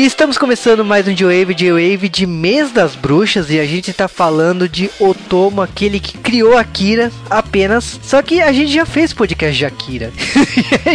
E estamos começando mais um J-Wave, J-Wave de Mês das Bruxas e a gente tá falando de Otomo, aquele que criou Akira apenas. Só que a gente já fez podcast de Akira.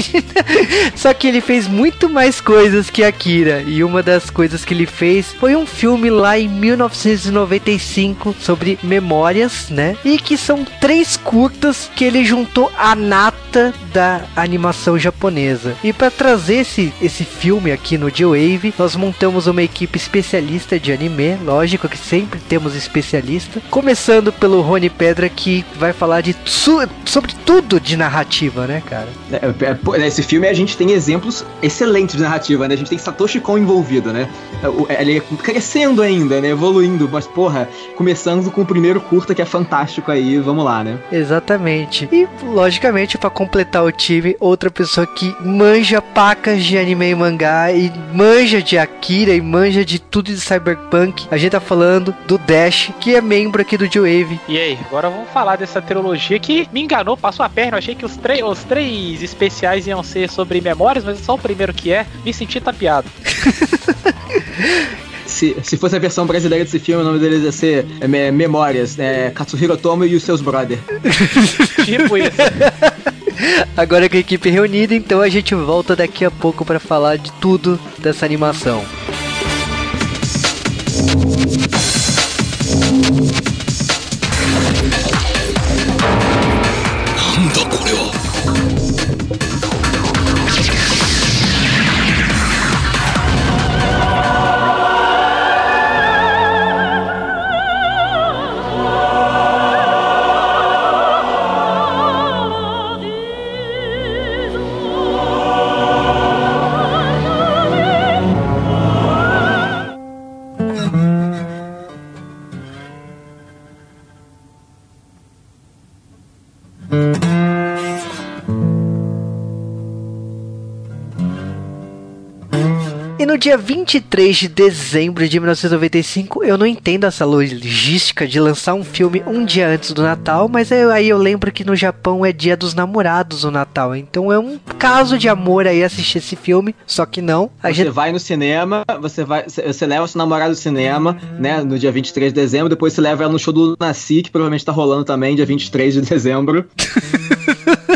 Só que ele fez muito mais coisas que Akira e uma das coisas que ele fez foi um filme lá em 1995 sobre memórias, né? E que são três curtas que ele juntou a nata da animação japonesa. E para trazer esse, esse filme aqui no J-Wave, nós montamos uma equipe especialista de anime, lógico que sempre temos especialista, começando pelo Rony Pedra que vai falar de sobre tudo de narrativa, né, cara? É, é, nesse filme a gente tem exemplos excelentes de narrativa, né? A gente tem Satoshi Kon envolvido, né? É, ele é crescendo ainda, né? Evoluindo, mas porra, começando com o primeiro curta que é fantástico aí, vamos lá, né? Exatamente. E logicamente para completar o time, outra pessoa que manja pacas de anime e mangá e manja de Akira e manja de tudo de Cyberpunk. A gente tá falando do Dash, que é membro aqui do J-Wave. E aí, agora vamos falar dessa trilogia que me enganou, passou a perna. Eu achei que os, os três especiais iam ser sobre memórias, mas é só o primeiro que é. Me senti tapeado. se, se fosse a versão brasileira desse filme, o nome deles ia ser é, Memórias, é, Katsuhiro Tomo e os seus brother. tipo isso. Agora com a equipe reunida, então a gente volta daqui a pouco para falar de tudo dessa animação. Dia 23 de dezembro de 1995, eu não entendo essa logística de lançar um filme um dia antes do Natal, mas aí eu lembro que no Japão é dia dos namorados o Natal. Então é um caso de amor aí assistir esse filme, só que não. Você gente... vai no cinema, você vai, você leva seu namorado no cinema, né, no dia 23 de dezembro, depois você leva ela no show do Nasci, que provavelmente tá rolando também, dia 23 de dezembro.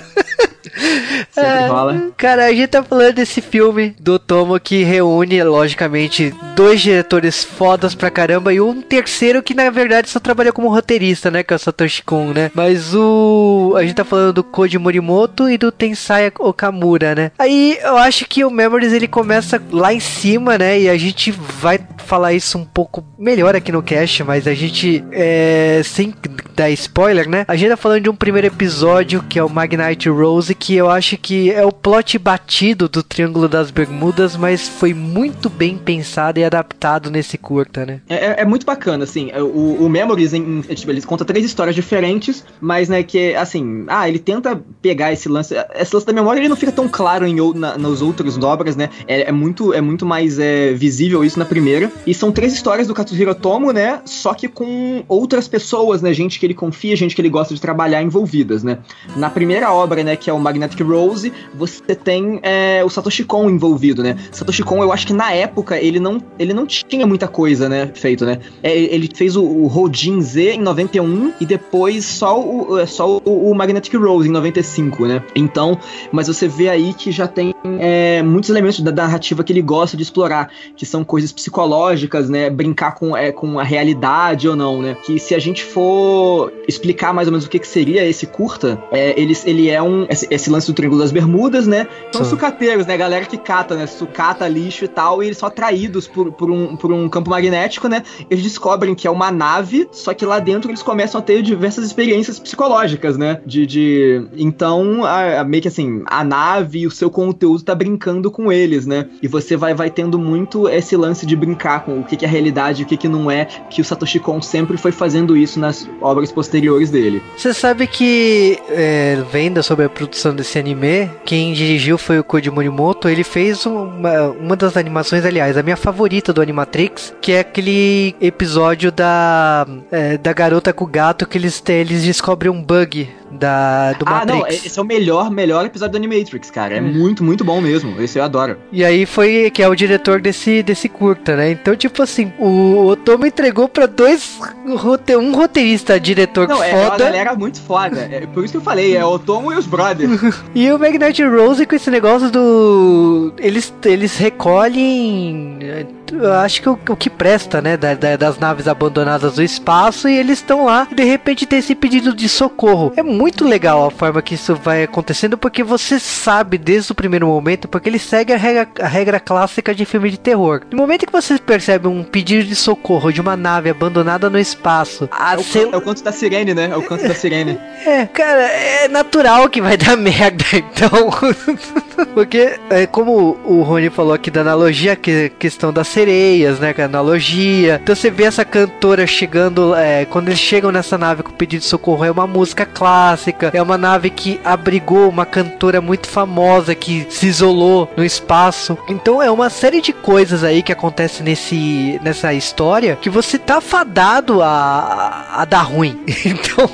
Sempre é, rola. Cara, a gente tá falando desse filme do Tomo que reúne, logicamente, dois diretores fodas pra caramba e um terceiro que na verdade só trabalha como roteirista, né? Que é o Satoshi Kon, né? Mas o. A gente tá falando do Koji Morimoto e do Tensai Okamura, né? Aí eu acho que o Memories ele começa lá em cima, né? E a gente vai falar isso um pouco melhor aqui no cast, mas a gente, é, sem dar spoiler, né? A gente tá falando de um primeiro episódio que é o Magnite Rose, que eu acho que é o plot batido do Triângulo das Bermudas, mas foi muito bem pensado e adaptado nesse curta, né? É, é, é muito bacana, assim. É, o, o Memories, em, tipo, conta três histórias diferentes, mas, né, que, assim, ah, ele tenta pegar esse lance. Esse lance da memória ele não fica tão claro em, na, nos outros dobras, né? É, é, muito, é muito mais é, visível isso na primeira. E são três histórias do Katsuhiro Tomo, né? Só que com outras pessoas, né? Gente que ele confia, gente que ele gosta de trabalhar envolvidas, né? Na primeira obra, né, que é o Magnetic Rose, você tem é, o Satoshi Kon envolvido, né? Satoshi Kon, eu acho que na época ele não, ele não tinha muita coisa, né, feito, né? É, ele fez o, o Rodin Z em 91 e depois só o, é, só o, o Magnetic Rose em 95, né? Então, mas você vê aí que já tem é, muitos elementos da narrativa que ele gosta de explorar, que são coisas psicológicas, né? Brincar com, é, com a realidade ou não, né? Que se a gente for explicar mais ou menos o que, que seria esse curta, é, ele, ele é um. Esse, esse lance do Triângulo das Bermudas, né? São Sim. sucateiros, né? Galera que cata, né? Sucata lixo e tal, e eles são atraídos por, por, um, por um campo magnético, né? Eles descobrem que é uma nave, só que lá dentro eles começam a ter diversas experiências psicológicas, né? De. de... Então, a, a, meio que assim, a nave e o seu conteúdo tá brincando com eles, né? E você vai, vai tendo muito esse lance de brincar com o que, que é realidade e o que, que não é, que o Satoshi Kon sempre foi fazendo isso nas obras posteriores dele. Você sabe que, é, vendo sobre a produção desse anime, quem dirigiu foi o Koji Morimoto, ele fez uma, uma das animações, aliás, a minha favorita do Animatrix, que é aquele episódio da, é, da garota com o gato que eles, eles descobrem um bug da, do Ah, não, Matrix. esse é o melhor, melhor episódio do Animatrix, cara. É muito, muito bom mesmo. Esse eu adoro. E aí foi que é o diretor desse, desse curta, né? Então, tipo assim, o Otomo entregou pra dois rote um roteirista, diretor Não, é uma foda, galera muito foda. É por isso que eu falei, é o Tomo e os brothers. e o Magnetic Rose com esse negócio do eles eles recolhem acho que o, o que presta, né, da- da- das naves abandonadas do espaço e eles estão lá e de repente tem esse pedido de socorro. É muito legal a forma que isso vai acontecendo porque você sabe desde o primeiro momento, porque ele segue a regra, a regra clássica de filme de terror. No momento que você percebe um pedido de socorro de uma nave abandonada no espaço, a É o, cel- é o canto da sirene, né? É o canto da sirene. é, cara, é natural que vai dar merda, então. Porque, é, como o Rony falou aqui da analogia, que questão das sereias, né? É analogia. Então você vê essa cantora chegando, é, quando eles chegam nessa nave com pedido de socorro, é uma música clássica, é uma nave que abrigou uma cantora muito famosa que se isolou no espaço. Então é uma série de coisas aí que acontece nesse, nessa história que você tá fadado a, a dar ruim. Então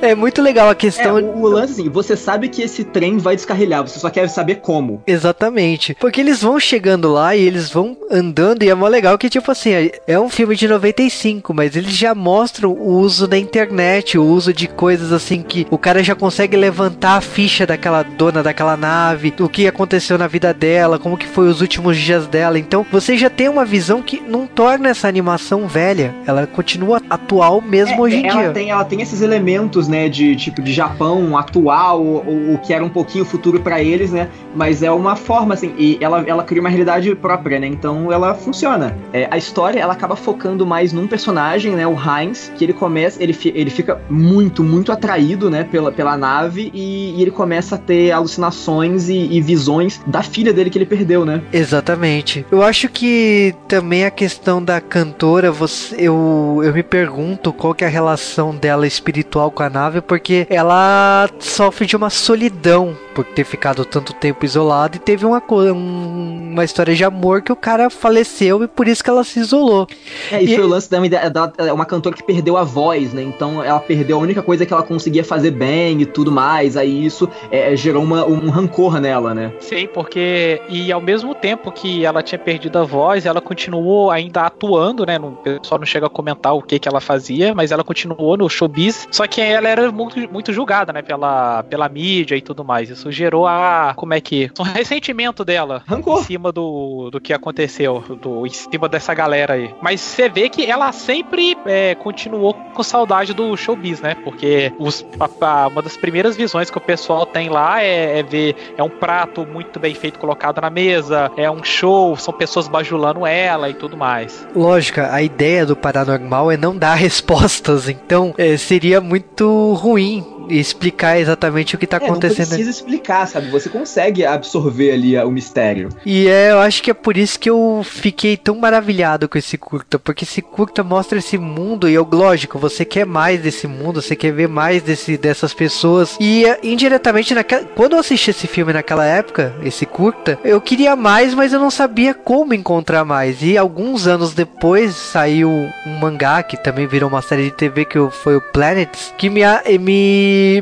é muito legal a É, questão. o, o lance assim, você sabe que esse trem vai descarrilhar, você só quer saber como. Exatamente. Porque eles vão chegando lá e eles vão andando e é mó legal que, tipo assim, é- é um filme de 95, mas eles já mostram o uso da internet, o uso de coisas assim que o cara já consegue levantar a ficha daquela dona daquela nave, o que aconteceu na vida dela, como que foi os últimos dias dela. Então você já tem uma visão que não torna essa animação velha. Ela continua atual mesmo É, hoje em ela dia. Tem, ela tem esses elementos, né, de tipo de Japão atual, o, o que era um pouquinho futuro pra eles, né? Mas é uma forma assim, e ela, ela cria uma realidade própria, né? Então ela funciona. É, a história ela acaba focando mais num personagem, né, o Heinz, que ele começa, ele, fi- ele fica muito, muito atraído, né, pela, pela nave e, e ele começa a ter alucinações e, e visões da filha dele que ele perdeu, né? Exatamente. Eu acho que também a questão da cantora, você, eu, eu me pergunto qual que é a relação dela espiritual com a nave, porque ela sofre de uma solidão por ter ficado tanto tempo isolada e teve uma, um- uma história de amor que o cara faleceu e por isso que ela se isolou. É, e, E- foi o lance também da, da- é uma cantora que perdeu a voz, né? Então ela perdeu a única coisa que ela conseguia fazer bem e tudo mais. Aí isso é, gerou uma- um rancor nela, né? Sim, porque. E ao mesmo tempo que ela tinha perdido a voz, ela continuou ainda atuando, né? Não, o pessoal não chega a comentar o que, que ela fazia, mas ela continuou no showbiz. Só que ela era muito, muito julgada, né? Pela, pela mídia e tudo mais. Isso gerou a. Como é que. Um ressentimento dela em Rancor. cima do, do que aconteceu, do, em cima dessa galera aí. Mas você vê que ela sempre é, continuou com saudade do showbiz, né? Porque os, a- a- uma das primeiras visões que o pessoal tem lá é, é ver é um prato muito bem feito colocado na mesa, é um show, são pessoas bajulando ela e tudo mais. Lógica, a ideia do paranormal é não dar respostas, então é, seria muito ruim explicar exatamente o que tá É, não acontecendo. precisa explicar, sabe? Você consegue absorver ali a- o mistério. E é, eu acho que é por isso que eu fiquei tão maravilhado com esse curta, porque esse curta mostra esse mundo e eu, lógico, você quer mais desse mundo, você quer ver mais desse, dessas pessoas. E é, indiretamente, naquela, quando eu assisti esse filme naquela época, esse curta, eu queria mais, mas eu não sabia como encontrar mais. E alguns anos depois saiu um mangá que também virou uma série de TV que foi o Planets, que me, a-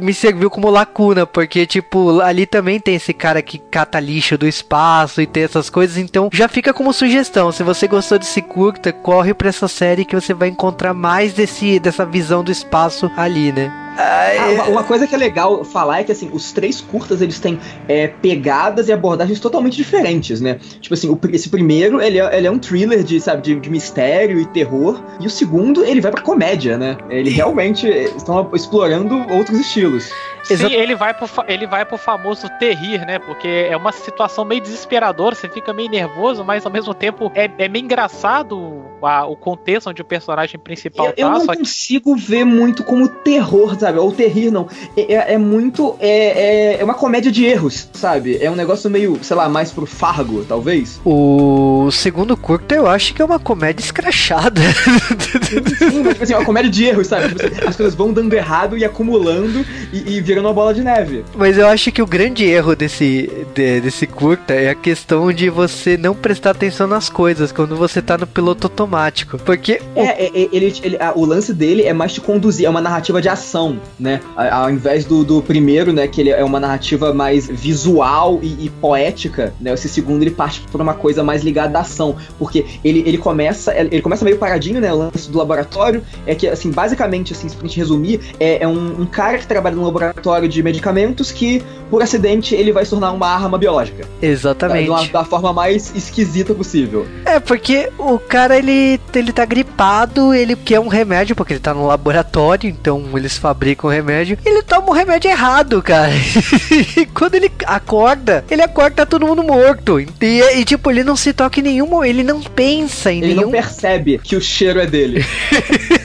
me, serviu como lacuna, porque, tipo, ali também tem esse cara que cata lixo do espaço e tem essas coisas, então já fica como sugestão. Se você gostou desse curta, corre pra essa série que você vai encontrar mais desse, dessa visão do espaço ali, né? Ah, uma, coisa que é legal falar é que assim, os três curtas eles têm é, pegadas e abordagens totalmente diferentes, né? Tipo assim, o, esse primeiro ele é, ele é um thriller de, sabe, de, de mistério e terror, e o segundo ele vai pra comédia, né? Ele realmente estão explorando outros estilos. Sim, ele vai, pro, ele vai pro famoso terrir, né? Porque é uma situação meio desesperadora, você fica meio nervoso, mas ao mesmo tempo é, é meio engraçado a- o contexto onde o personagem principal Eu, eu tá. não Só que consigo ver muito como terror, sabe? Ou terrir, não. É, é- é muito. É, é, é uma comédia de erros, sabe? É um negócio meio, sei lá, mais pro Fargo, talvez. O segundo curta eu acho que é uma comédia escrachada. Sim, mas tipo assim, é uma comédia de erros, sabe? Tipo assim, as coisas vão dando errado e acumulando e, e vira numa bola de neve. Mas eu acho que o grande erro desse, de- desse curta é a questão de você não prestar atenção nas coisas quando você tá no piloto automático. Porque o É, é, é, ele, ele- a- o lance dele é mais te conduzir, é uma narrativa de ação, né? Ao invés do, do primeiro, né, que ele é uma narrativa mais visual e, e poética, né? Esse segundo ele parte por uma coisa mais ligada à ação, porque ele, ele começa ele começa meio paradinho, né? O lance do laboratório é que, assim, basicamente, assim, se a gente resumir, é, é um, um cara que trabalha num laboratório de medicamentos que, por acidente, ele vai se tornar uma arma biológica. Da, Exatamente. de uma- da forma mais esquisita possível. É, porque o cara ele, ele tá gripado, ele quer um remédio, porque ele tá no laboratório, então eles fabricam o remédio. Ele toma o remédio errado, cara. e quando ele acorda, ele acorda tá todo mundo morto. E, e, tipo, ele não se toca em nenhum, ele não pensa em Ele nenhum. não percebe que o cheiro é dele.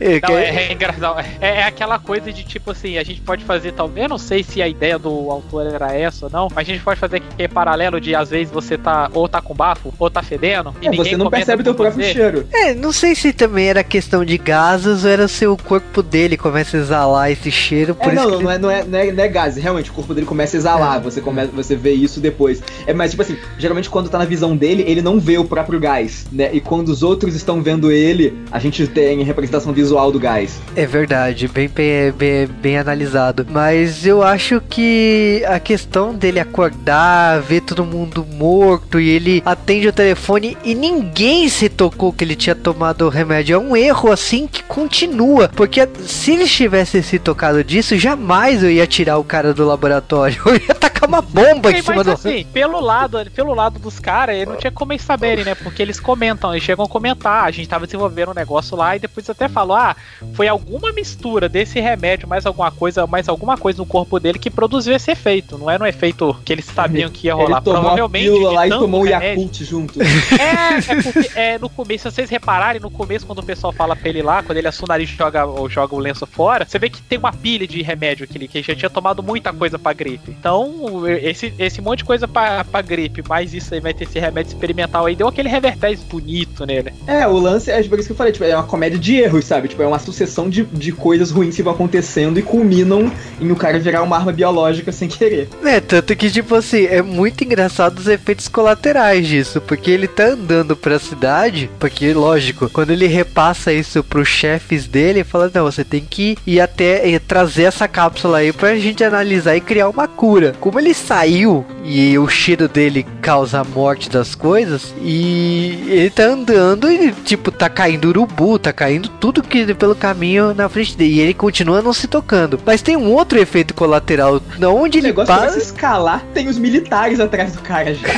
É, Não, é, é engraçado. É, é aquela coisa de tipo assim, a gente pode fazer, talvez, eu não sei se a ideia do autor era essa ou não, mas a gente pode fazer que é paralelo de às vezes você tá ou tá com bafo, ou tá fedendo, e É, ninguém você não percebe teu próprio você. cheiro. É, não sei se também era questão de gases ou era se o corpo dele começa a exalar esse cheiro, por É, isso não, que ele- não, é, não, é, não, é, não é gases, realmente, o corpo dele começa a exalar, você, come, você vê isso depois. É, mas, tipo assim, geralmente quando tá na visão dele, ele não vê o próprio gás, né? E quando os outros estão vendo ele, a gente tem a representação visual do gás. É verdade, bem, bem, bem, bem analisado. Mas eu acho que a questão dele acordar, ver todo mundo morto e ele atende o telefone e ninguém se tocou que ele tinha tomado o remédio. É um erro assim que continua. Porque se ele tivesse se tocado disso, jamais eu ia tirar o cara do laboratório. Eu ia tacar uma bomba em cima mas do. assim, pelo lado, pelo lado dos caras, não tinha como eles saberem, né? Porque eles comentam, eles chegam a comentar. A gente tava desenvolvendo um negócio lá e depois até falou: ah, foi alguma mistura desse remédio, mais alguma coisa, mais alguma coisa no corpo dele que produziu esse efeito. Não era um efeito que eles sabiam que ia rolar. ele tomou a Provavelmente. pílula de lá e tomou o Yakult junto. É, é porque é, no começo, se vocês repararem, no começo, quando o pessoal fala pra ele lá, quando ele assuna o nariz e joga, ou joga o lenço fora, você vê que tem uma pilha de remédio aquele que ele já tinha tomado muita coisa pra gripe. Então, esse, esse monte de coisa pra, pra gripe, mais isso aí vai ter esse remédio experimental aí, deu aquele revertéis bonito nele. É, o lance é por isso que eu falei, tipo, é uma comédia de erros, sabe? Tipo, é uma sucessão de, de coisas ruins que vão acontecendo e culminam em o cara virar uma arma biológica sem querer. É, tanto que, tipo assim, é muito engraçado os efeitos colaterais disso, porque ele tá andando pra cidade, porque, lógico, quando ele repassa isso pros chefes dele, fala, não, você tem que ir até eh, trazer essa cápsula aí pra gente analisar e criar uma cura. Como ele saiu e o cheiro dele causa a morte das coisas, e ele tá andando e, tipo, tá caindo urubu, tá caindo tudo que pelo caminho na frente dele, e ele continua não se tocando. Mas tem um outro efeito colateral, na onde O ele negócio passa... a escalar, tem os militares atrás do cara já.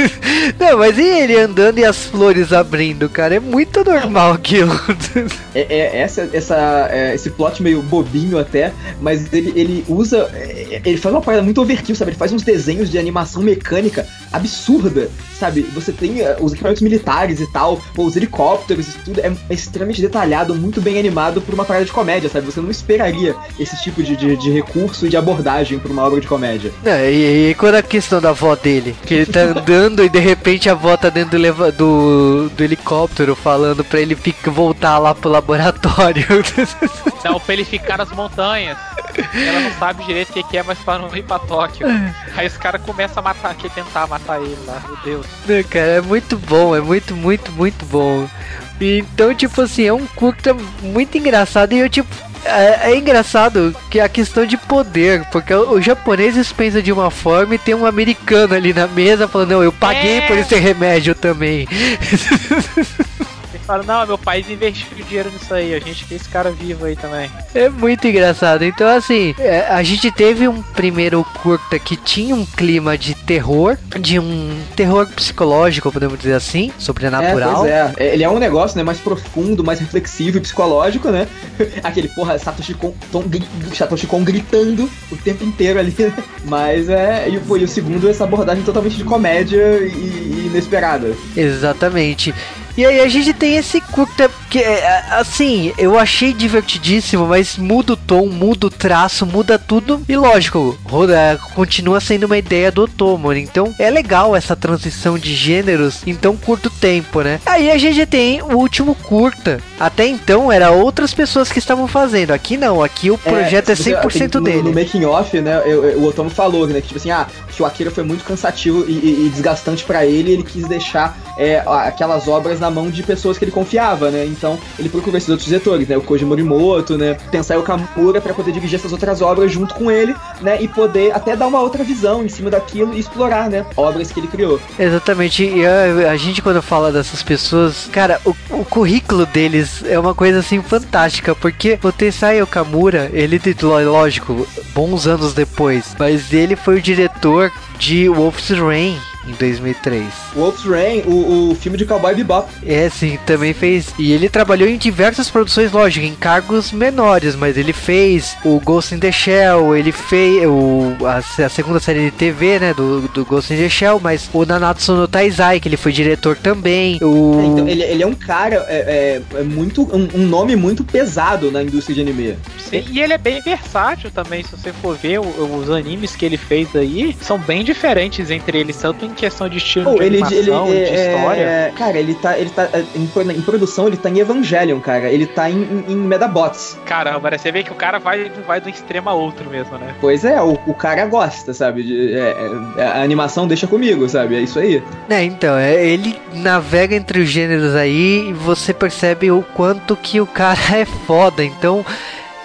Não, mas e ele andando e as flores abrindo, cara? É muito normal aquilo. É, é essa, essa, é, esse plot meio bobinho até, mas ele, ele usa. é, Ele faz uma parada muito overkill, sabe? Ele faz uns desenhos de animação mecânica absurda, sabe? Você tem é, os equipamentos militares e tal, pô, os helicópteros e tudo. É, é extremamente detalhado, muito bem animado por uma parada de comédia, sabe? Você não esperaria esse tipo de, de, de recurso e de abordagem pra uma obra de comédia. Não, e, e quando a questão da avó dele? Que ele tá andando e de repente a avó tá dentro do, do, do helicóptero falando pra ele ficar, voltar lá pro laboratório. Não, pra ele ficar nas montanhas. Ela não sabe direito o que, é, mas pra não ir pra Tóquio. Aí os caras começam a matar, que tentar matar ele lá, meu Deus. Né, cara, é muito bom, é muito, muito, muito bom. Então, tipo assim, é um curta muito engraçado e eu, tipo. É, é engraçado que a questão de poder, porque o- os japoneses pensam de uma forma e tem um americano ali na mesa falando, não, eu paguei É. por esse remédio também. Fala, não, meu país investiu dinheiro nisso aí, a gente quer esse cara vivo aí também. É muito engraçado. Então, assim, é, a gente teve um primeiro curta que tinha um clima de terror, de um terror psicológico, podemos dizer assim, sobrenatural. É, pois é. É, Ele é um negócio, né, mais profundo, mais reflexivo e psicológico, né? Aquele, porra, Satoshi Kon, Tom- Satoshi Kon gritando o tempo inteiro ali, né? Mas é. E, pô, e o segundo, essa abordagem totalmente de comédia e, e inesperada. Exatamente. E aí a gente tem esse curta que é, assim, eu achei divertidíssimo, mas muda o tom, muda o traço, muda tudo. E lógico, roda, continua sendo uma ideia do Otomo. Então é legal essa transição de gêneros em tão curto tempo, né? Aí a gente tem o último curta, Até então era outras pessoas que estavam fazendo. Aqui não, aqui o projeto é, é 100% no, dele. No making off, né, eu, eu, o Otomo falou, né, que tipo assim, ah, que o Akira foi muito cansativo e, e, e desgastante para ele, ele quis deixar é, aquelas obras na mão de pessoas que ele confiava, né? Então ele procurou esses outros diretores, né? O Koji Morimoto, né? Pensar o Kamura para poder dirigir essas outras obras junto com ele, né? E poder até dar uma outra visão em cima daquilo e explorar, né? Obras que ele criou. Exatamente. E a, a gente quando fala dessas pessoas, cara, o, o, currículo deles é uma coisa assim fantástica, porque o Tensai Okamura, ele lógico, bons anos depois, mas ele foi o diretor de Wolf's Rain em 2003. Wolf's Rain, o, o filme de Cowboy Bebop. É, sim, também fez. E ele trabalhou em diversas produções, lógico, em cargos menores, mas ele fez o Ghost in the Shell, ele fez o, a, a segunda série de TV, né, do, do Ghost in the Shell, mas o Nanatsu no Taizai, que ele foi diretor também. O... É, então, ele, ele é um cara, é, é, é muito, um, um, nome muito pesado na indústria de anime. Sim, e ele é bem versátil também, se você for ver os animes que ele fez aí, são bem diferentes entre eles, tanto em questão de estilo oh, de ele, animação, ele, de é, história. É, cara, ele tá, ele tá em, em, produção, ele tá em Evangelion, cara. Ele tá em, em Medabots. Caramba, né? você vê que o cara vai, vai do extremo a outro mesmo, né? Pois é, o, o cara gosta, sabe? De, é, é, a animação deixa comigo, sabe? É isso aí. É, então, é, ele navega entre os gêneros aí e você percebe o quanto que o cara é foda. Então,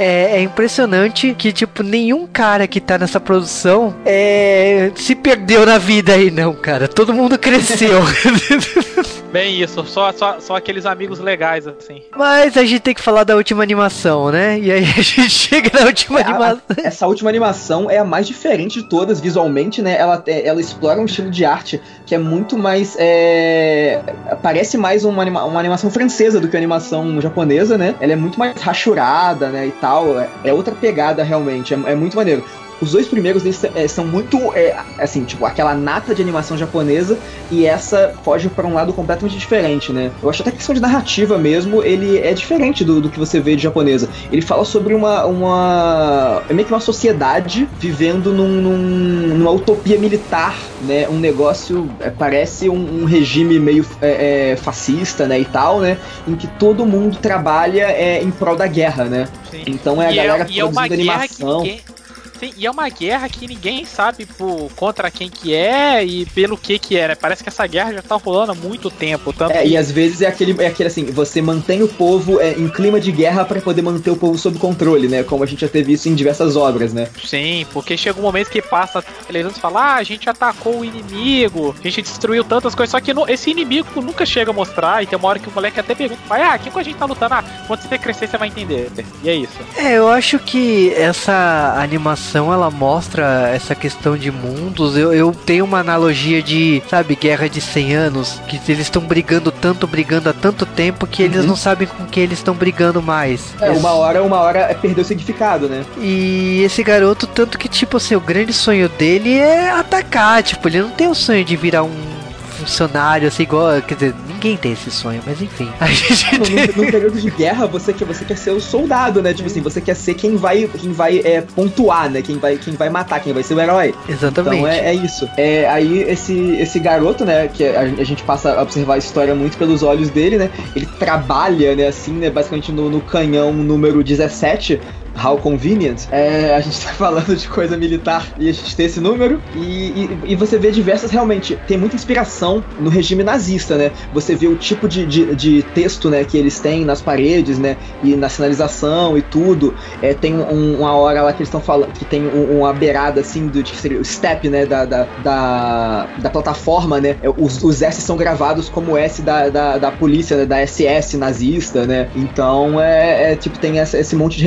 é, é, impressionante que, tipo, nenhum cara que tá nessa produção é, se perdeu na vida aí, não, cara. Todo mundo cresceu. Bem isso, só, só, só aqueles amigos legais, assim. Mas a gente tem que falar da última animação, né? E aí a gente chega na última é, animação. A, essa última animação é a mais diferente de todas, visualmente, né? Ela, é, ela explora um estilo de arte que é muito mais. É... Parece mais uma, anima, uma animação francesa do que a animação japonesa, né? Ela é muito mais rachurada, né? E tal. É, é outra pegada, realmente. É, é muito maneiro. Os dois primeiros é, são muito, é, assim, tipo, aquela nata de animação japonesa e essa foge para um lado completamente diferente, né? Eu acho até que questão de narrativa mesmo, ele é diferente do, do que você vê de japonesa. Ele fala sobre uma, uma é meio que uma sociedade vivendo num, num, numa utopia militar, né? Um negócio, é, parece um, um, regime meio é, é, fascista, né, e tal, né? Em que todo mundo trabalha é, em prol da guerra, né? Sim. Então é a e galera é, produzindo animação. Ninguém Sim, e é uma guerra que ninguém sabe por, contra quem que é e pelo que que é, né? Parece que essa guerra já tá rolando há muito tempo. Tanto é, que... e às vezes é aquele, é aquele assim, você mantém o povo é, em clima de guerra para poder manter o povo sob controle, né? Como a gente já teve isso em diversas obras, né? Sim, porque chega um momento que passa a televisão e fala, ah, a gente atacou o inimigo, a gente destruiu tantas coisas, só que no, esse inimigo nunca chega a mostrar, e tem uma hora que o moleque até pergunta, pai, ah, quem que a gente tá lutando? Ah, quando você crescer você vai entender. E é isso. É, eu acho que essa animação, ela mostra essa questão de mundos, eu, eu tenho uma analogia de, sabe, guerra de 100 anos, que eles estão brigando tanto, brigando há tanto tempo que eles uhum. não sabem com que eles estão brigando mais. É, uma hora, uma hora é perder o significado, né? E esse garoto, tanto que, tipo assim, o grande sonho dele é atacar, tipo, ele não tem o sonho de virar um funcionário, assim, igual. Quer dizer, ninguém tem esse sonho, mas enfim. A gente no, tem... no, período de guerra, você quer, você quer ser o soldado, né? Tipo assim, você quer ser quem vai, quem vai é, pontuar, né? Quem vai, quem vai matar, quem vai ser o herói. Exatamente. Então é, é isso. É, aí esse, esse garoto, né? Que a, a, gente passa a observar a história muito pelos olhos dele, né? Ele trabalha, né? Assim, né? Basicamente no, no canhão número 17 How convenient. É, a gente tá falando de coisa militar e a gente tem esse número. E, e, e, você vê diversas, realmente, tem muita inspiração no regime nazista, né? Você vê o tipo de, de, de texto, né, que eles têm nas paredes, né? E na sinalização e tudo. É, tem um, uma hora lá que eles estão falando que tem um, uma beirada assim do que seria o step, né? Da, da, da, da plataforma, né? É, os, os S são gravados como S da, da, da polícia, né? Da SS nazista, né? Então é, é tipo, tem essa, esse monte de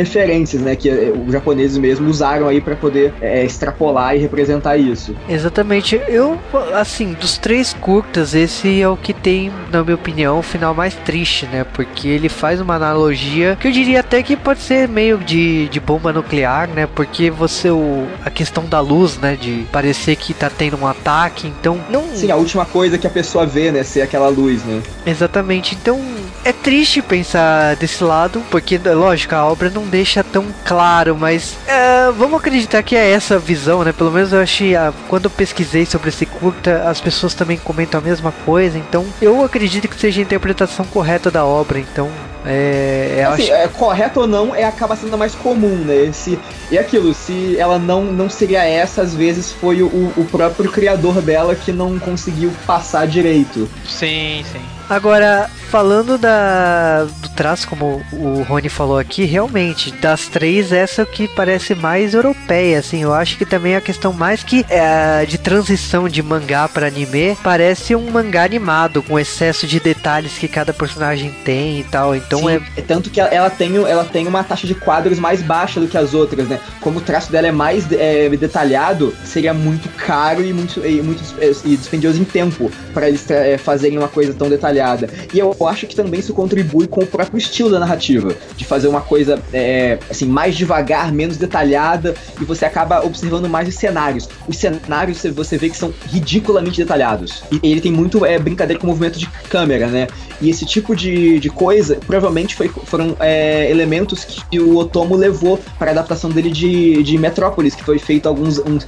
né? Que eh, os japoneses mesmo usaram aí para poder é, extrapolar e representar isso. Exatamente. Eu, assim, dos três curtas, esse é o que tem, na minha opinião, o final mais triste, né? Porque ele faz uma analogia que eu diria até que pode ser meio de, de bomba nuclear, né? Porque você, o, a questão da luz, né? De parecer que tá tendo um ataque, então não. Sim, a última coisa que a pessoa vê, né? Ser aquela luz, né? Exatamente. Então é triste pensar desse lado, porque, lógico, a obra não deixa tão claro, mas é, vamos acreditar que é essa visão, né? Pelo menos eu achei, a, quando eu pesquisei sobre esse curta, as pessoas também comentam a mesma coisa, então eu acredito que seja a interpretação correta da obra, então É, é, assim, acho... é, correto ou não, é acaba sendo mais comum, né? Esse, e aquilo, se ela não, não seria essa, às vezes foi o, o próprio criador dela que não conseguiu passar direito. Sim, sim. Agora, falando da, do traço, como o Rony falou aqui, realmente, das três, essa é o que parece mais europeia, assim. Eu acho que também a questão mais que é, de transição de mangá para anime parece um mangá animado, com excesso de detalhes que cada personagem tem e tal. Então Sim, é. é tanto que ela tem, ela tem uma taxa de quadros mais baixa do que as outras, né? Como o traço dela é mais é, detalhado, seria muito caro e muito, e muito e dispendioso em tempo para eles é, fazerem uma coisa tão detalhada detalhada. E eu acho que também isso contribui com o próprio estilo da narrativa, de fazer uma coisa é, assim mais devagar, menos detalhada, e você acaba observando mais os cenários. Os cenários você vê que são ridiculamente detalhados. E ele tem muito é, brincadeira com o movimento de câmera, né? E esse tipo de, de coisa provavelmente foi, foram é, elementos que o Otomo levou para a adaptação dele de, de Metrópolis, que foi feito alguns uns,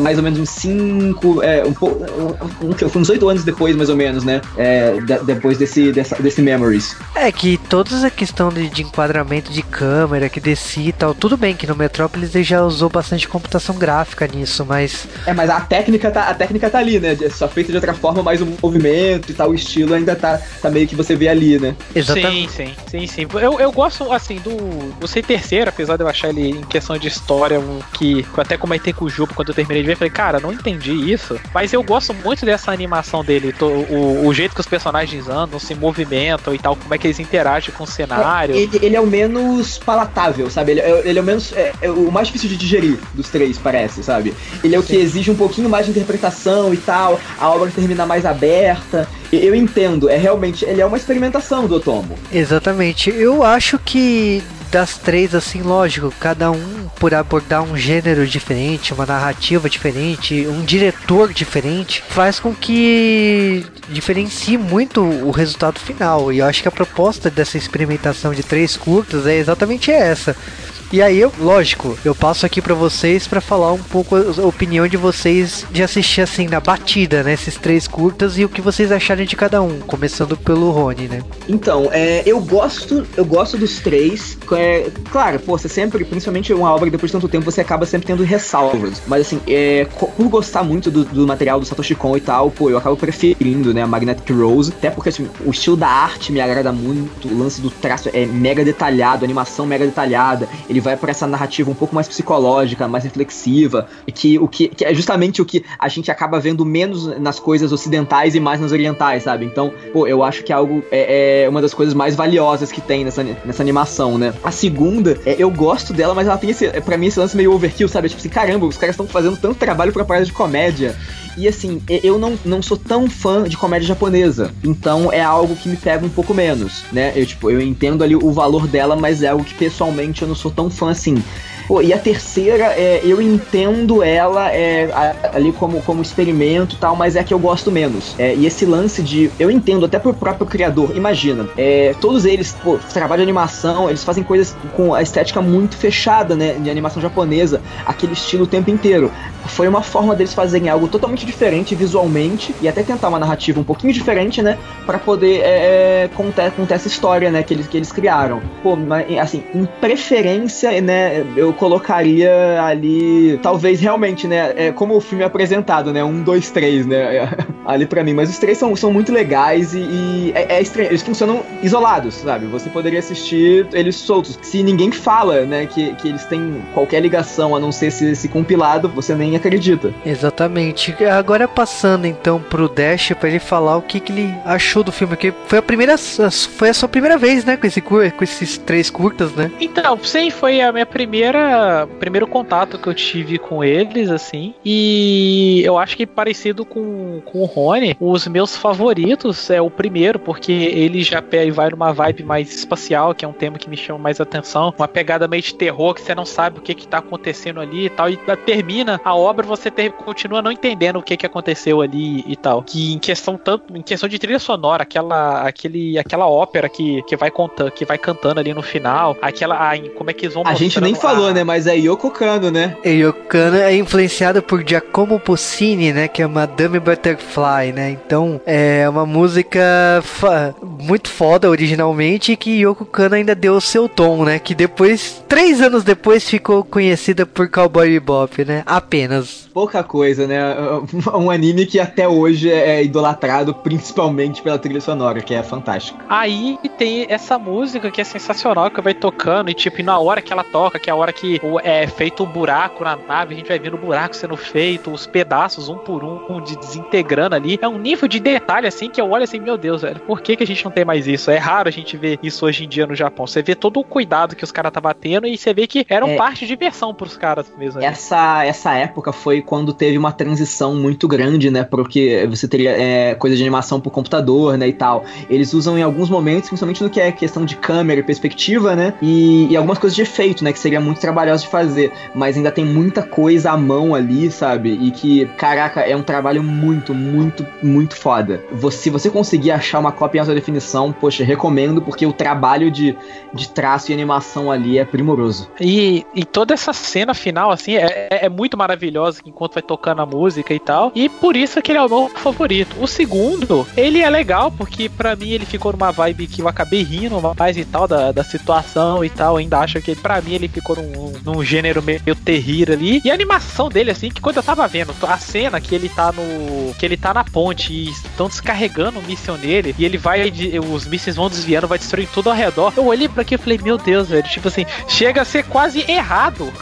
mais ou menos uns 5, é, um, um, uns 8 anos depois, mais ou menos, né? É, depois desse, dessa, desse Memories. É que toda essa questão de, de enquadramento de câmera, que desci e tal, tudo bem que no Metrópolis ele já usou bastante computação gráfica nisso, mas. É, mas a técnica tá, a técnica tá ali, né? Só feita de outra forma, mas o movimento e tal, o estilo ainda tá, tá meio que você vê ali, né? Exatamente. Sim, sim, sim, sim. Eu, eu gosto, assim, do. Sei Terceiro, apesar de eu achar ele em questão de história, um que, eu até comentei com o Jupo quando eu terminei de ver, falei, cara, não entendi isso. Mas eu gosto muito dessa animação dele, o, o jeito que os personagens andam, se movimentam e tal, como é que eles interagem com o cenário. É, ele, ele, é o menos palatável, sabe? Ele, é, ele é o menos. É, é, o mais difícil de digerir dos três, parece, sabe? Ele é o Sim. que exige um pouquinho mais de interpretação e tal, a obra termina mais aberta. Eu entendo, é realmente. Ele é uma experimentação do Otomo. Exatamente. Eu acho que das três, assim, lógico, cada um por abordar um gênero diferente, uma narrativa diferente, um diretor diferente, faz com que diferencie muito o resultado final. E eu acho que a proposta dessa experimentação de três curtas é exatamente essa. E aí eu, lógico, eu passo aqui para vocês para falar um pouco a opinião de vocês de assistir assim na batida, né, esses três curtas e o que vocês acharem de cada um, começando pelo Rony, né? Então, é, eu gosto, eu gosto dos três. É, claro, pô, você sempre, principalmente uma obra depois de tanto tempo, você acaba sempre tendo ressalvas. Mas assim, é, por gostar muito do, do, material do Satoshi Kon e tal, pô, eu acabo preferindo, né, a Magnetic Rose, até porque assim, o estilo da arte me agrada muito, o lance do traço é mega detalhado, a animação mega detalhada. Ele ele vai para essa narrativa um pouco mais psicológica, mais reflexiva, que o que, que, é justamente o que a gente acaba vendo menos nas coisas ocidentais e mais nas orientais, sabe? Então, pô, eu acho que é algo é, é uma das coisas mais valiosas que tem nessa, nessa animação, né? A segunda, é, eu gosto dela, mas ela tem esse, é, para mim esse lance meio overkill, sabe? Tipo assim, caramba, os caras estão fazendo tanto trabalho pra parada de comédia. E assim, eu não, não sou tão fã de comédia japonesa. Então é algo que me pega um pouco menos, né? Eu, tipo, eu entendo ali o valor dela, mas é algo que pessoalmente eu não sou tão fã assim. Pô, e a terceira, é, eu entendo ela é, ali como, como experimento e tal, mas é que eu gosto menos. É, e esse lance de. Eu entendo até pro próprio criador, imagina. É, todos eles, pô, trabalham de animação, eles fazem coisas com a estética muito fechada, né? De animação japonesa, aquele estilo o tempo inteiro. Foi uma forma deles fazerem algo totalmente diferente visualmente e até tentar uma narrativa um pouquinho diferente, né? para poder é, é, contar, contar essa história, né? Que eles, que eles criaram. Pô, mas, assim, em preferência, né? Eu colocaria ali, talvez realmente, né? É, como o filme é apresentado, né? Um, dois, três, né? ali para mim. Mas os três são, são muito legais e, e é, é, estranho. Eles funcionam isolados, sabe? Você poderia assistir eles soltos. Se ninguém fala, né? Que, que eles têm qualquer ligação a não ser esse, esse compilado, você nem acredita. Exatamente. Agora passando então pro Dash para ele falar o que, que ele achou do filme, que foi a primeira, foi a sua primeira vez, né? Com esse com esses três curtas, né? Então, sim, foi a minha primeira primeiro contato que eu tive com eles, assim. E eu acho que parecido com, com o Rony, os meus favoritos é o primeiro, porque ele já vai numa vibe mais espacial, que é um tema que me chama mais atenção. Uma pegada meio de terror, que você não sabe o que, que tá acontecendo ali e tal. E termina a obra você ter, continua não entendendo o que, que aconteceu ali e tal. Que em questão tanto, em questão de trilha sonora, aquela, aquele, aquela ópera que, que vai contando, que vai cantando ali no final, aquela, a, como é que eles vão A gente nem falou, a... né? Mas é Yoko Kano, né? E Yoko Kano é influenciada por Giacomo Puccini, né? Que é Madame Butterfly, né? Então é uma música muito foda originalmente que Yoko Kano ainda deu o seu tom, né? Que depois, três anos depois, ficou conhecida por Cowboy Bebop, né? Apenas. Pouca coisa, né? Um anime que até hoje é idolatrado principalmente pela trilha sonora, que é fantástica. Aí tem essa música que é sensacional, que vai tocando, e tipo, na hora que ela toca, que é a hora que é feito um buraco na nave, a gente vai vendo o buraco sendo feito, os pedaços um por um, de desintegrando ali. É um nível de detalhe assim que eu olho assim, meu Deus, velho, por que, que a gente não tem mais isso? É raro a gente ver isso hoje em dia no Japão. Você vê todo o cuidado que os caras estavam tendo e você vê que era é, parte de diversão pros caras mesmo. Essa, essa época foi quando teve uma transição muito grande, né? Porque você teria é, coisa de animação por computador, né? E tal. Eles usam em alguns momentos, principalmente no que é questão de câmera e perspectiva, né? E, e algumas coisas de efeito, né? Que seria muito trabalhoso de fazer. Mas ainda tem muita coisa à mão ali, sabe? E que, caraca, é um trabalho muito, muito, muito foda. Você, se você conseguir achar uma cópia em alta definição, poxa, recomendo, porque o trabalho de, de traço e animação ali é primoroso. E, e toda essa cena final, assim, é, é, é muito maravilhosa enquanto vai tocando a música e tal. E por isso que ele é o meu favorito. O segundo, ele é legal, porque para mim ele ficou numa vibe que eu acabei rindo mais e tal, da, da situação e tal. Ainda acho que para mim ele ficou num, num gênero meio terrível ali. E a animação dele, assim, que quando eu tava vendo a cena que ele tá no. que ele tá na ponte e estão descarregando o míssil nele, e ele vai. Os mísseis vão desviando, vai destruindo tudo ao redor. Eu olhei para aqui e falei, meu Deus, velho. Tipo assim, chega a ser quase errado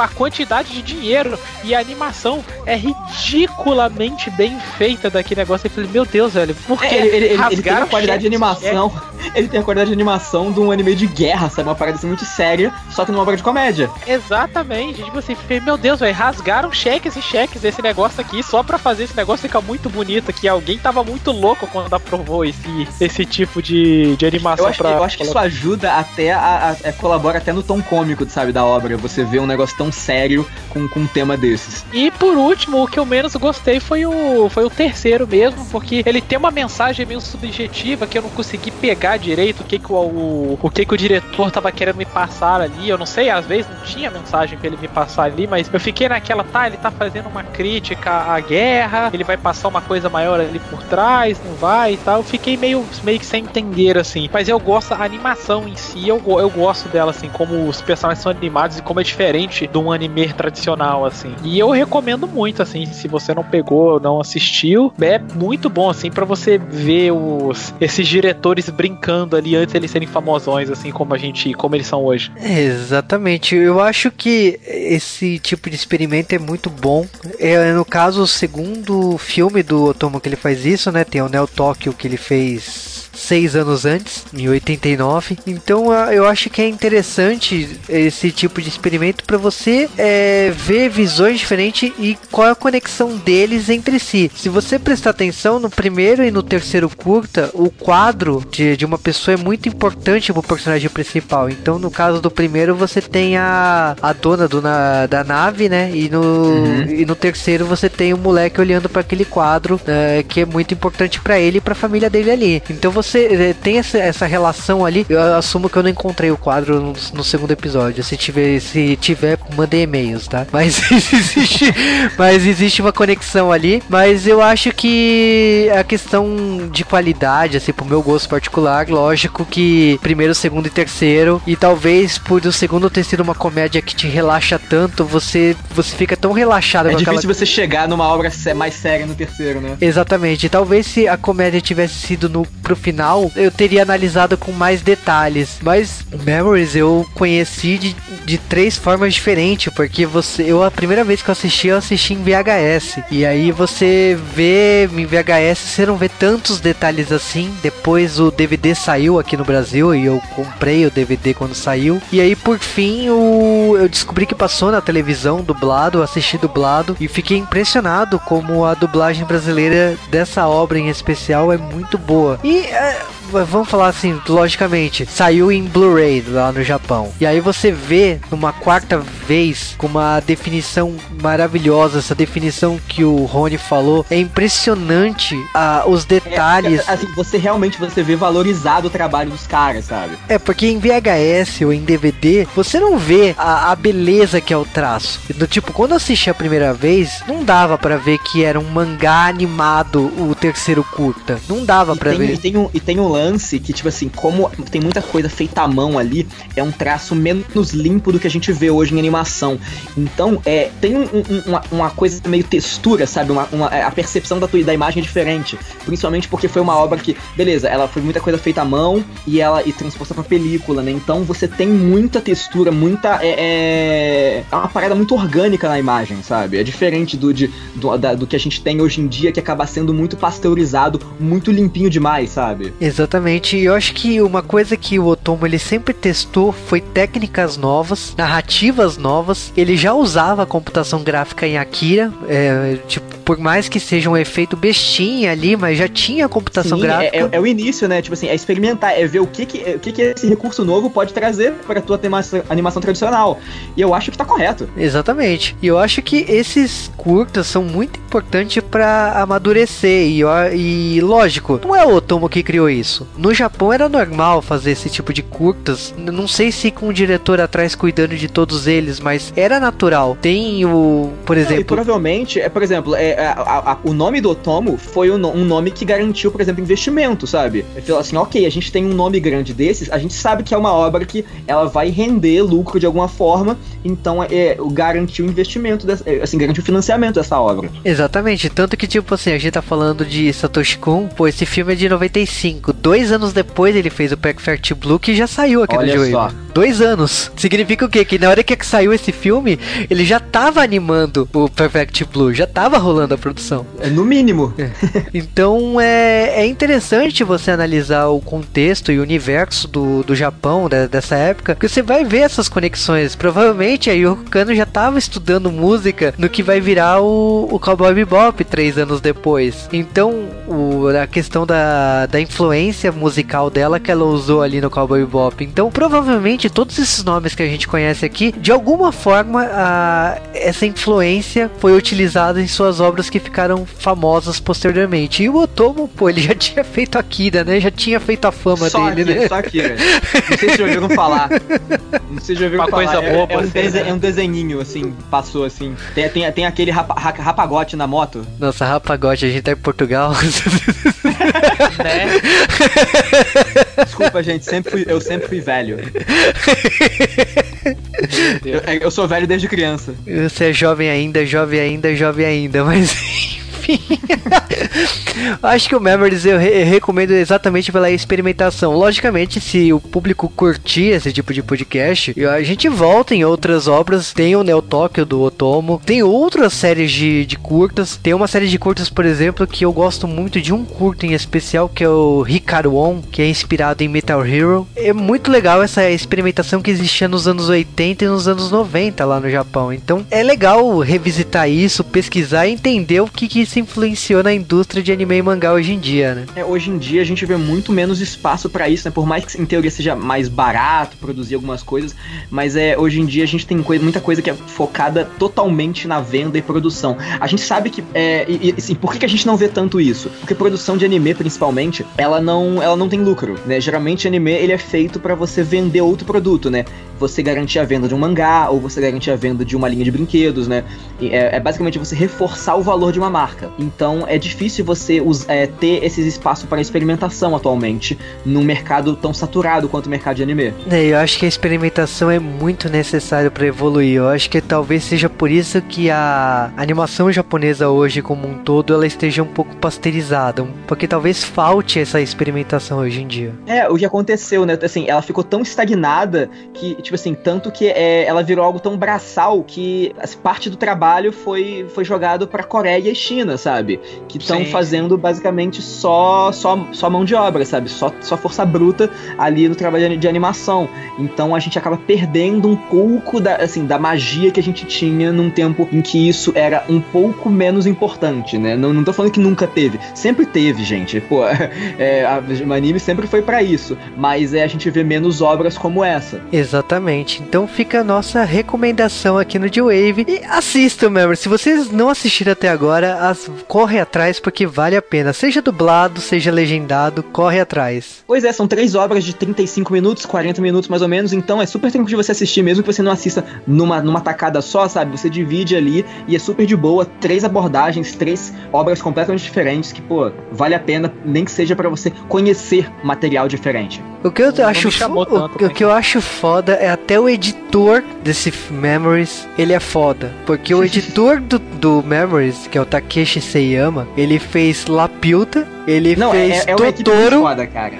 a quantidade de dinheiro e a animação é ridiculamente bem feita daquele negócio. Eu falei, meu Deus, velho, por que é, ele, ele, ele tem a qualidade de animação. Ele tem a qualidade de animação de um anime de guerra, sabe? Uma parada assim muito séria, só que numa obra de comédia. Exatamente. Tipo assim, fiquei, meu Deus, velho, rasgaram cheques e cheques desse negócio aqui só pra fazer esse negócio ficar muito bonito. Que alguém tava muito louco quando aprovou esse, esse tipo de, de animação. Eu acho, pra, eu acho que isso ajuda até a, a, a, é, colabora até no tom cômico, sabe, da obra. Você vê um negócio negócio tão sério com, com um tema desses. E por último, o que eu menos gostei foi o, foi o terceiro mesmo, porque ele tem uma mensagem meio subjetiva que eu não consegui pegar direito o que, que o, o, o que, que o diretor tava querendo me passar ali. Eu não sei, às vezes não tinha mensagem pra ele me passar ali, mas eu fiquei naquela, tá, ele tá fazendo uma crítica à guerra, ele vai passar uma coisa maior ali por trás, não vai e tal. Eu fiquei meio, meio que sem entender, assim. Mas eu gosto da animação em si, eu, eu gosto dela, assim, como os personagens são animados e como é diferente diferente de um anime tradicional, assim. E eu recomendo muito, assim, se você não pegou, não assistiu, é muito bom, assim, para você ver os esses diretores brincando ali antes de eles serem famosões, assim, como a gente, como eles são hoje. Exatamente. Eu acho que esse tipo de experimento é muito bom. É, no caso, o segundo filme do Otomo que ele faz isso, né? Tem o Neo Tóquio que ele fez seis anos antes, em 89. Então eu acho que é interessante esse tipo de experimento para você é, ver visões diferentes e qual é a conexão deles entre si. Se você prestar atenção no primeiro e no terceiro curta, o quadro de, de uma pessoa é muito importante para o personagem principal. Então, no caso do primeiro, você tem a, a dona do, na, da nave, né? E no, uhum. e no terceiro, você tem o moleque olhando para aquele quadro é, que é muito importante para ele e para a família dele ali. Então, você eh, tem essa, essa relação ali, eu assumo que eu não encontrei o quadro no, no segundo episódio. Se tiver, se tiver, mandei e-mails, tá? Mas existe, mas existe uma conexão ali. Mas eu acho que a questão de qualidade, assim, pro meu gosto particular, lógico que primeiro, segundo e terceiro, e talvez por o segundo ter sido uma comédia que te relaxa tanto, você, você fica tão relaxado. É difícil aquela... você chegar numa obra mais séria no terceiro, né? Exatamente. Talvez se a comédia tivesse sido no pro final eu teria analisado com mais detalhes. Mas Memories eu conheci de, de três formas diferentes, porque você, eu a primeira vez que eu assisti, eu assisti em VHS. E aí você vê em VHS, você não vê tantos detalhes assim. Depois o DVD saiu aqui no Brasil e eu comprei o DVD quando saiu. E aí por fim o, eu descobri que passou na televisão dublado, assisti dublado e fiquei impressionado como a dublagem brasileira dessa obra em especial é muito boa. E é, vamos falar assim, logicamente, saiu em Blu-ray lá no Japão. E aí você vê numa quarta vez com uma definição maravilhosa, essa definição que o Rony falou, é impressionante ah, os detalhes. É, assim, você realmente você vê valorizado o trabalho dos caras, sabe? É, porque em VHS ou em DVD, você não vê a, a beleza que é o traço. Do tipo, quando eu assisti a primeira vez, não dava para ver que era um mangá animado o terceiro curta. Não dava para ver. E tem, um, e tem um lance que, tipo assim, como tem muita coisa feita à mão ali, é um traço menos limpo do que a gente vê hoje em animação. Então, é, tem um, um, uma, uma, coisa meio textura, sabe? Uma, uma, é, a percepção da, da imagem é diferente. Principalmente porque foi uma obra que, beleza, ela foi muita coisa feita à mão e ela e transposta pra película, né? Então você tem muita textura, muita. É, é, é uma parada muito orgânica na imagem, sabe? É diferente do, de, do, da, do que a gente tem hoje em dia, que acaba sendo muito pasteurizado, muito limpinho demais, sabe? Exatamente. E eu acho que uma coisa que o Otomo ele sempre testou foi técnicas novas, narrativas novas. Ele já usava computação gráfica em Akira, é, tipo, por mais que seja um efeito bestinha ali, mas já tinha computação Sim, gráfica. É, é, é, o início, né? Tipo assim, é experimentar, é ver o que, que, o que, que esse recurso novo pode trazer para a tua animação tradicional. E eu acho que tá correto. Exatamente. E eu acho que esses curtas são muito importantes para amadurecer. E, e lógico, não é o Otomo que criou isso. No Japão era normal fazer esse tipo de curtas. Não sei se com o diretor atrás cuidando de todos eles, mas era natural. Tem o, por exemplo. Não, provavelmente, é, por exemplo, é, é, a, a, o nome do Otomo foi um, um, nome que garantiu, por exemplo, investimento, sabe? Ele falou assim, ok, a gente tem um nome grande desses, a gente sabe que é uma obra que ela vai render lucro de alguma forma, então é, garantiu o investimento, dessa, é, assim, garantiu o financiamento dessa obra. Exatamente, tanto que, tipo assim, a gente tá falando de Satoshi Kon, pô, esse filme é de 95, dois anos depois ele fez o Perfect Blue, que já saiu aqui Olha no joelho. Só. Dois anos. Significa o quê? Que na hora que saiu esse filme, ele já tava animando o Perfect Blue, já tava rolando a produção. É no mínimo. É. Então é, é interessante você analisar o contexto e o universo do, do Japão né, dessa época, porque você vai ver essas conexões. Provavelmente a Yoko Kano já estava estudando música no que vai virar o, o Cowboy Bebop três anos depois. Então o, a questão da, da influência musical dela que ela usou ali no Cowboy Bebop. Então provavelmente todos esses nomes que a gente conhece aqui, de alguma forma a, essa influência foi utilizada em suas obras que ficaram famosas posteriormente. E o Otomo, pô, ele já tinha feito a Kira, né? Já tinha feito a fama só dele, né? Só Akira. Não sei se já ouviram falar. Não sei se já ouviram Uma falar. Coisa é, boa, é, um dese, é um desenhinho, assim, passou assim. Tem, tem, tem aquele rapa, rapagote na moto. Nossa, rapagote, a gente tá em Portugal. né? Desculpa, gente, sempre fui, eu sempre fui velho. Eu, eu, sou velho desde criança. Você é jovem ainda, jovem ainda, jovem ainda, mas enfim. Acho que o Memories eu, re recomendo exatamente pela experimentação. Logicamente, se o público curtir esse tipo de podcast, a gente volta em outras obras. Tem o Neo Tokyo do Otomo, tem outras séries de, de curtas. Tem uma série de curtas, por exemplo, que eu gosto muito de um curto em especial, que é o Hikaru On, que é inspirado em Metal Hero. É muito legal essa experimentação que existia nos anos 80 e nos anos 90 lá no Japão. Então é legal revisitar isso, pesquisar e entender o que, que isso influenciou na indústria de anime e mangá hoje em dia, né? É, hoje em dia a gente vê muito menos espaço para isso, né? Por mais que em teoria seja mais barato produzir algumas coisas, mas é hoje em dia a gente tem muita coisa que é focada totalmente na venda e produção. A gente sabe que é, e, assim, por que, que a gente não vê tanto isso? Porque produção de anime, principalmente, ela não, ela não tem lucro, né? Geralmente anime ele é feito para você vender outro produto, né? Você garantir a venda de um mangá ou você garantir a venda de uma linha de brinquedos, né? É, é basicamente você reforçar o valor de uma marca marca. Então é difícil você é, ter esses espaços para experimentação atualmente num mercado tão saturado quanto o mercado de anime. É, eu acho que a experimentação é muito necessária para evoluir. Eu acho que talvez seja por isso que a animação japonesa hoje como um todo ela esteja um pouco pasteurizada, porque talvez falte essa experimentação hoje em dia. É, o que aconteceu, né? Assim, ela ficou tão estagnada que, tipo assim, tanto que é, ela virou algo tão braçal que parte do trabalho foi, foi jogado para Coreia e China. China, sabe? Que estão fazendo basicamente só, só, só mão de obra, sabe? Só, só força bruta ali no trabalho de animação. Então a gente acaba perdendo um pouco da, assim, da magia que a gente tinha num tempo em que isso era um pouco menos importante, né? Não, não tô falando que nunca teve. Sempre teve, gente. Pô, é, a, o anime sempre foi pra isso. Mas é a gente vê menos obras como essa. Exatamente. Então fica a nossa recomendação aqui no G-Wave. E assistam, membros. Se vocês não assistiram até agora, as... corre atrás porque vale a pena. Seja dublado, seja legendado, corre atrás. Pois é, são três obras de 35 minutos, 40 minutos mais ou menos, então é super tranquilo de você assistir, mesmo que você não assista numa, numa tacada só, sabe? Você divide ali e é super de boa, três abordagens, três obras completamente diferentes que, pô, vale a pena, nem que seja pra você conhecer material diferente. O que eu Não acho fo- tanto, o, o né? que eu acho foda é até o editor desse Memories, ele é foda, porque o editor do, do Memories, que é o Takeshi Seiyama, ele fez Lapilta, ele Não, fez é, é uma equipe muito Totoro, foda, cara.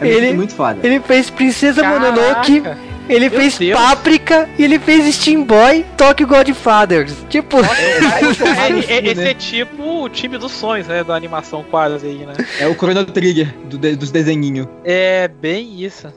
É Ele- muito foda. ele fez Princesa Mononoke, Caraca. ele Meu fez Deus. Paprika e ele fez Steam Boy, Tokyo Godfathers. Tipo, É, é- esse é tipo o time dos sonhos, né? Da animação quase aí, né? É o Chrono Trigger do dos desenhinhos. É bem isso.